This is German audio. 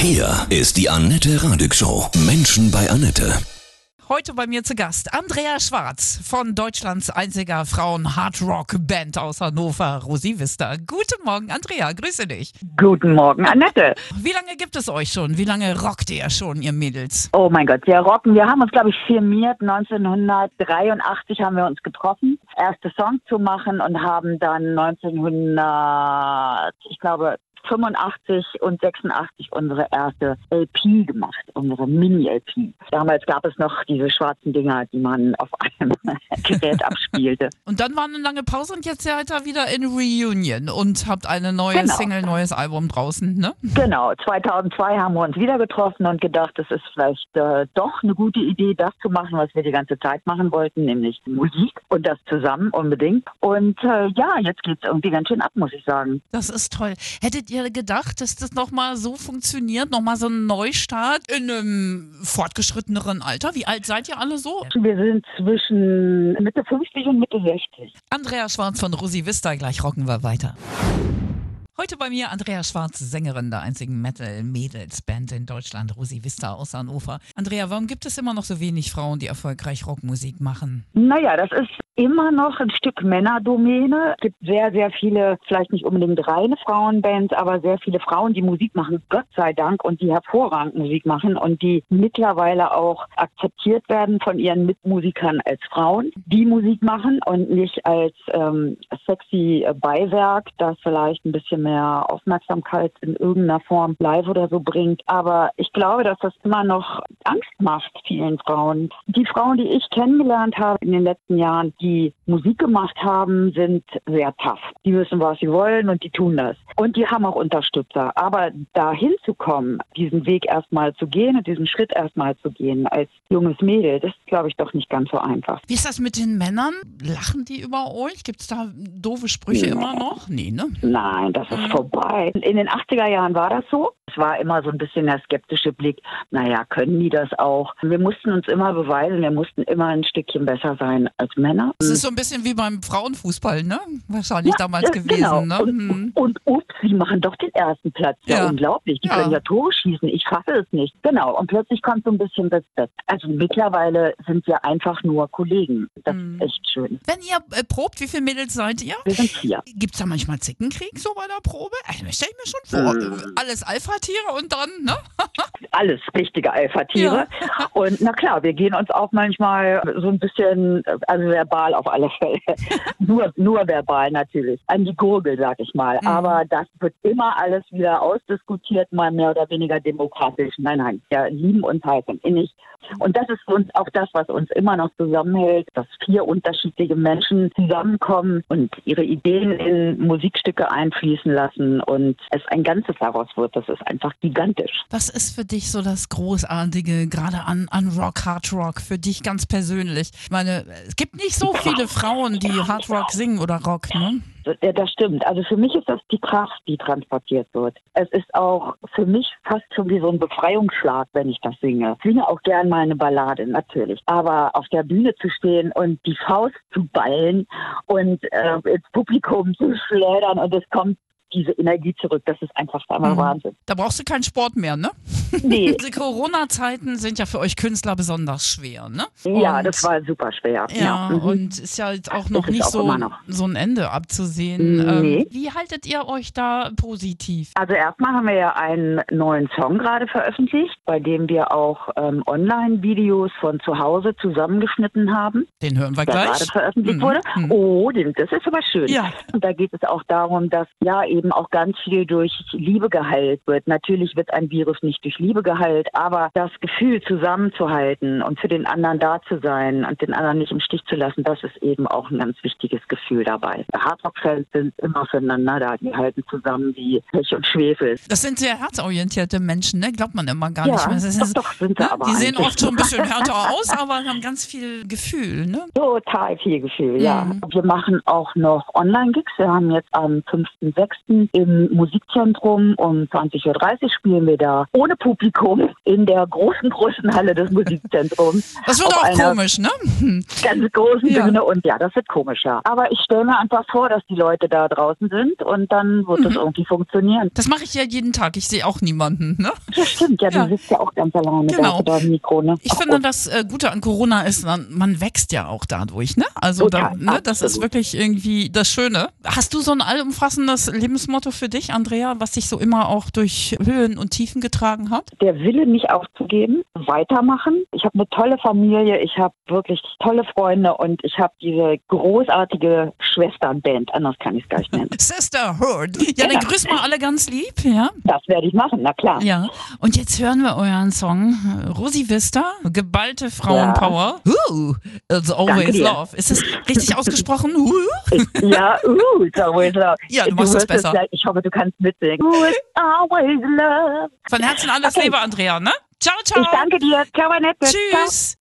Hier ist die Annette Radig Show. Menschen bei Annette. Heute bei mir zu Gast Andrea Schwarz von Deutschlands einziger Frauen-Hard-Rock-Band aus Hannover, Rosi Vista. Guten Morgen, Andrea, grüße dich. Guten Morgen, Annette. Wie lange gibt es euch schon? Wie lange rockt ihr schon, ihr Mädels? Oh mein Gott, wir rocken. Wir haben uns, glaube ich, firmiert. 1983 haben wir uns getroffen, erste Song zu machen und haben dann 1900, ich glaube, 85 und 86 unsere erste LP gemacht, unsere Mini-LP. Damals gab es noch diese schwarzen Dinger, die man auf einem Gerät abspielte. Und dann war eine lange Pause und jetzt seid ihr wieder in Reunion und habt eine neue Genau. Single, neues Album draußen, ne? Genau, 2002 haben wir uns wieder getroffen und gedacht, es ist vielleicht äh, doch eine gute Idee, das zu machen, was wir die ganze Zeit machen wollten, nämlich Musik und das zusammen unbedingt. Und äh, ja, jetzt geht's irgendwie ganz schön ab, muss ich sagen. Das ist toll. Hättet ihr gedacht, dass das nochmal so funktioniert? Nochmal so ein Neustart in einem fortgeschritteneren Alter? Wie alt seid ihr alle so? Wir sind zwischen Mitte 50 und Mitte 60. Andrea Schwarz von Rosi Vista, gleich rocken wir weiter. Heute bei mir Andrea Schwarz, Sängerin der einzigen Metal-Mädels-Band in Deutschland, Rosi Vista aus Hannover. Andrea, warum gibt es immer noch so wenig Frauen, die erfolgreich Rockmusik machen? Naja, das ist immer noch ein Stück Männerdomäne. Es gibt sehr, sehr viele, vielleicht nicht unbedingt reine Frauenbands, aber sehr viele Frauen, die Musik machen, Gott sei Dank, und die hervorragend Musik machen und die mittlerweile auch akzeptiert werden von ihren Mitmusikern als Frauen, die Musik machen und nicht als ähm, sexy Beiwerk, das vielleicht ein bisschen mehr Aufmerksamkeit in irgendeiner Form live oder so bringt. Aber ich glaube, dass das immer noch Angst macht vielen Frauen. Die Frauen, die ich kennengelernt habe in den letzten Jahren, die Musik gemacht haben, sind sehr tough. Die wissen, was sie wollen und die tun das. Und die haben auch Unterstützer. Aber dahin zu kommen, diesen Weg erstmal zu gehen und diesen Schritt erstmal zu gehen als junges Mädel, das ist, glaube ich, doch nicht ganz so einfach. Wie ist das mit den Männern? Lachen die über euch? Gibt es da doofe Sprüche Nee. immer noch? Nee, ne? Nein, das ist vorbei. In den 80er Jahren war das so. Es war immer so ein bisschen der skeptische Blick. Naja, können die das auch? Wir mussten uns immer beweisen, wir mussten immer ein Stückchen besser sein als Männer. Das ist so ein bisschen wie beim Frauenfußball, ne? Wahrscheinlich damals ja, gewesen, genau. ne? Und, Hm. und ups, die machen doch den ersten Platz. Ja, Ja. unglaublich. Die Ja. können ja Tore schießen. Ich fasse es nicht. Genau. Und plötzlich kommt so ein bisschen Respekt. Also mittlerweile sind wir einfach nur Kollegen. Das Mhm. ist echt schön. Wenn ihr äh, probt, wie viele Mädels seid ihr? Wir sind vier. Gibt es da manchmal Zickenkrieg so bei der Probe? Also, das stelle ich mir schon vor. Mhm. Alles Alpha-Tiere und dann, ne? Alles richtige Alpha-Tiere. Und na klar, wir gehen uns auch manchmal so ein bisschen, also verbal auf alle Fälle. nur, nur verbal natürlich. An die Gurgel, sag ich mal. Mhm. Aber das wird immer alles wieder ausdiskutiert, mal mehr oder weniger demokratisch. Nein, nein, wir lieben uns halt und innig. Und das ist uns auch das, was uns immer noch zusammenhält, dass vier unterschiedliche Menschen zusammenkommen und ihre Ideen in Musikstücke einfließen lassen und es ein Ganzes daraus wird. Das ist einfach gigantisch. Was ist für dich so das Großartige, gerade an, an Rock, Hard Rock, für dich ganz persönlich? Ich meine, es gibt nicht so viele Frauen, die Hard Rock singen oder Rock, ne? Ja, das stimmt. Also für mich ist das die Kraft, die transportiert wird. Es ist auch für mich fast schon wie so ein Befreiungsschlag, wenn ich das singe. Ich singe auch gern mal eine Ballade, natürlich. Aber auf der Bühne zu stehen und die Faust zu ballen und äh, ins Publikum zu schleudern und es kommt diese Energie zurück, das ist einfach einmal Mhm. Wahnsinn. Da brauchst du keinen Sport mehr, ne? Nee, Diese Corona-Zeiten sind ja für euch Künstler besonders schwer, ne? ja, Und- das war super schwer. Ja, mhm. und ist ja jetzt auch noch nicht auch so, noch. so ein Ende abzusehen. Nee. Ähm, wie haltet ihr euch da positiv? Also erstmal haben wir ja einen neuen Song gerade veröffentlicht, bei dem wir auch ähm, Online-Videos von zu Hause zusammengeschnitten haben, Den hören wir der gerade gleich. veröffentlicht Mhm, wurde. mhm. Oh, das ist aber schön. Ja. Und da geht es auch darum, dass ja eben auch ganz viel durch Liebe geheilt wird. Natürlich wird ein Virus nicht durch Liebe geheilt, aber das Gefühl zusammenzuhalten und für den anderen da zu sein und den anderen nicht im Stich zu lassen, das ist eben auch ein ganz wichtiges Gefühl dabei. Hardrock-Fans sind immer füreinander da, die halten zusammen wie Pech und Schwefel. Das sind sehr herzorientierte Menschen, ne? Glaubt man immer gar Ja, nicht. mehr. Das doch, doch, sind sie ne? aber Die sehen oft so ein bisschen härter aus, aber haben ganz viel Gefühl, ne? Total viel Gefühl, ja. Mhm. Wir machen auch noch Online-Gigs. Wir haben jetzt am 5.6. im Musikzentrum um 20.30 Uhr spielen wir da ohne Publikum in der großen, großen Halle des Musikzentrums. Das wird auch komisch, ne? Ganz großen Ja. Bühne und ja, das wird komischer. Aber ich stelle mir einfach vor, dass die Leute da draußen sind und dann wird Mhm. es irgendwie funktionieren. Das mache ich ja jeden Tag. Ich sehe auch niemanden, ne? Das stimmt, ja, Ja. du sitzt ja auch ganz alleine Genau. da deinem Mikro, ne? Ich Ach, finde, das äh, Gute an Corona ist, man, wächst ja auch dadurch, ne? Also da, Total, ne, das ist wirklich irgendwie das Schöne. Hast du so ein allumfassendes Lebensmotto für dich, Andrea, was dich so immer auch durch Höhen und Tiefen getragen hat? der Wille, nicht aufzugeben, weitermachen. Ich habe eine tolle Familie, ich habe wirklich tolle Freunde und ich habe diese großartige Schwesternband, anders kann ich es gar nicht nennen. Sisterhood. Ja, dann Genau. grüß mal alle ganz lieb, ja? Das werde ich machen, na klar. Ja. Und jetzt hören wir euren Song Rosi Vista, geballte Frauenpower. Uh, it's always love. Ist das richtig ausgesprochen? Uh. Ja, uh, it's always love. Ja, du machst das wirst es besser. Gleich- Ich hoffe, du kannst mitsingen. Von Herzen alles Okay. Liebe, Andrea, ne? Ciao, ciao. Ich danke dir. Ciao, Annette. Ciao. Tschüss.